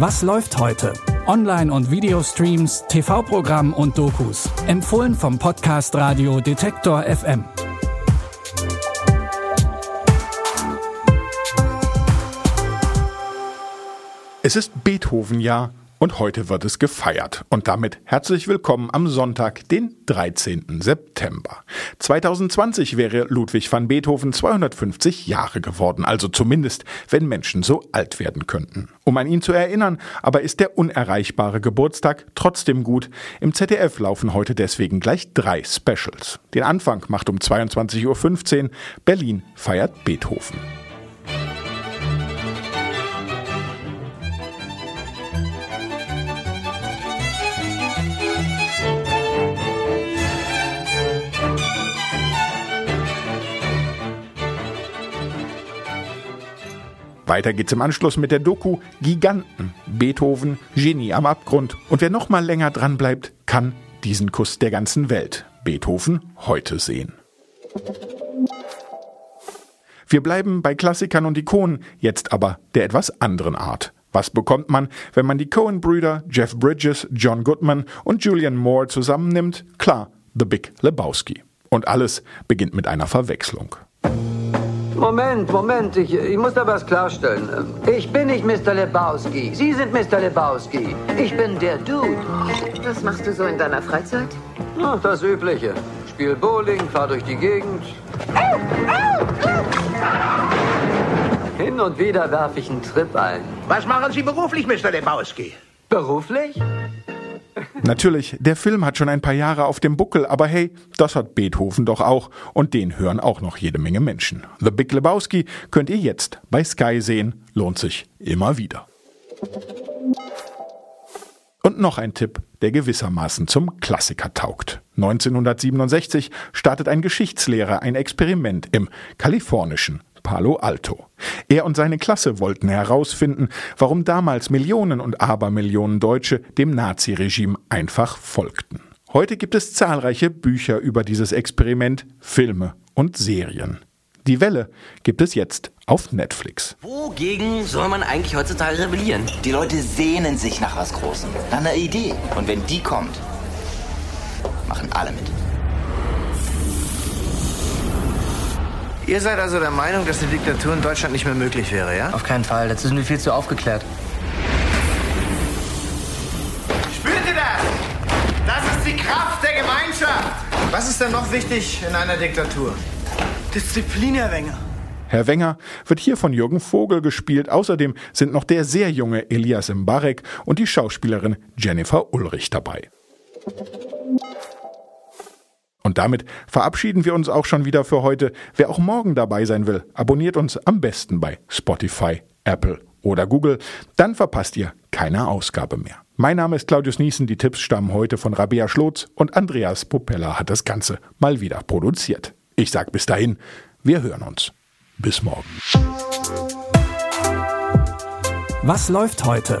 Was läuft heute? Online- und Videostreams, TV-Programm und Dokus. Empfohlen vom Podcast Radio Detektor FM. Es ist Beethoven-Jahr und heute wird es gefeiert. Und damit herzlich willkommen am Sonntag, den 13. September. 2020 wäre Ludwig van Beethoven 250 Jahre geworden, also zumindest, wenn Menschen so alt werden könnten. Um an ihn zu erinnern, aber ist der unerreichbare Geburtstag trotzdem gut. Im ZDF laufen heute deswegen gleich drei Specials. Den Anfang macht um 22.15 Uhr Berlin feiert Beethoven. Weiter geht's im Anschluss mit der Doku Giganten. Beethoven, Genie am Abgrund. Und wer noch mal länger dran bleibt, kann diesen Kuss der ganzen Welt Beethoven heute sehen. Wir bleiben bei Klassikern und Ikonen, jetzt aber der etwas anderen Art. Was bekommt man, wenn man die Cohen-Brüder, Jeff Bridges, John Goodman und Julian Moore zusammennimmt? Klar, The Big Lebowski. Und alles beginnt mit einer Verwechslung. Moment, Moment, ich, ich muss da was klarstellen. Ich bin nicht Mr. Lebowski. Sie sind Mr. Lebowski. Ich bin der Dude. Was machst du so in deiner Freizeit? Ach, das Übliche. Spiel Bowling, fahr durch die Gegend. Hin und wieder werfe ich einen Trip ein. Was machen Sie beruflich, Mr. Lebowski? Beruflich? Natürlich, der Film hat schon ein paar Jahre auf dem Buckel, aber hey, das hat Beethoven doch auch und den hören auch noch jede Menge Menschen. The Big Lebowski könnt ihr jetzt bei Sky sehen, lohnt sich immer wieder. Und noch ein Tipp, der gewissermaßen zum Klassiker taugt. 1967 startet ein Geschichtslehrer ein Experiment im kalifornischen Palo Alto. Er und seine Klasse wollten herausfinden, warum damals Millionen und Abermillionen Deutsche dem Naziregime einfach folgten. Heute gibt es zahlreiche Bücher über dieses Experiment, Filme und Serien. Die Welle gibt es jetzt auf Netflix. Wogegen soll man eigentlich heutzutage rebellieren? Die Leute sehnen sich nach was Großem, nach einer Idee. Und wenn die kommt, machen alle mit. Ihr seid also der Meinung, dass eine Diktatur in Deutschland nicht mehr möglich wäre, ja? Auf keinen Fall, dazu sind wir viel zu aufgeklärt. Spürt ihr das? Das ist die Kraft der Gemeinschaft. Was ist denn noch wichtig in einer Diktatur? Disziplin, Herr Wenger. Herr Wenger wird hier von Jürgen Vogel gespielt. Außerdem sind noch der sehr junge Elias Mbarek und die Schauspielerin Jennifer Ulrich dabei. Und damit verabschieden wir uns auch schon wieder für heute. Wer auch morgen dabei sein will, abonniert uns am besten bei Spotify, Apple oder Google. Dann verpasst ihr keine Ausgabe mehr. Mein Name ist Claudius Niesen. Die Tipps stammen heute von Rabea Schlotz und Andreas Popella hat das Ganze mal wieder produziert. Ich sag bis dahin, wir hören uns. Bis morgen. Was läuft heute?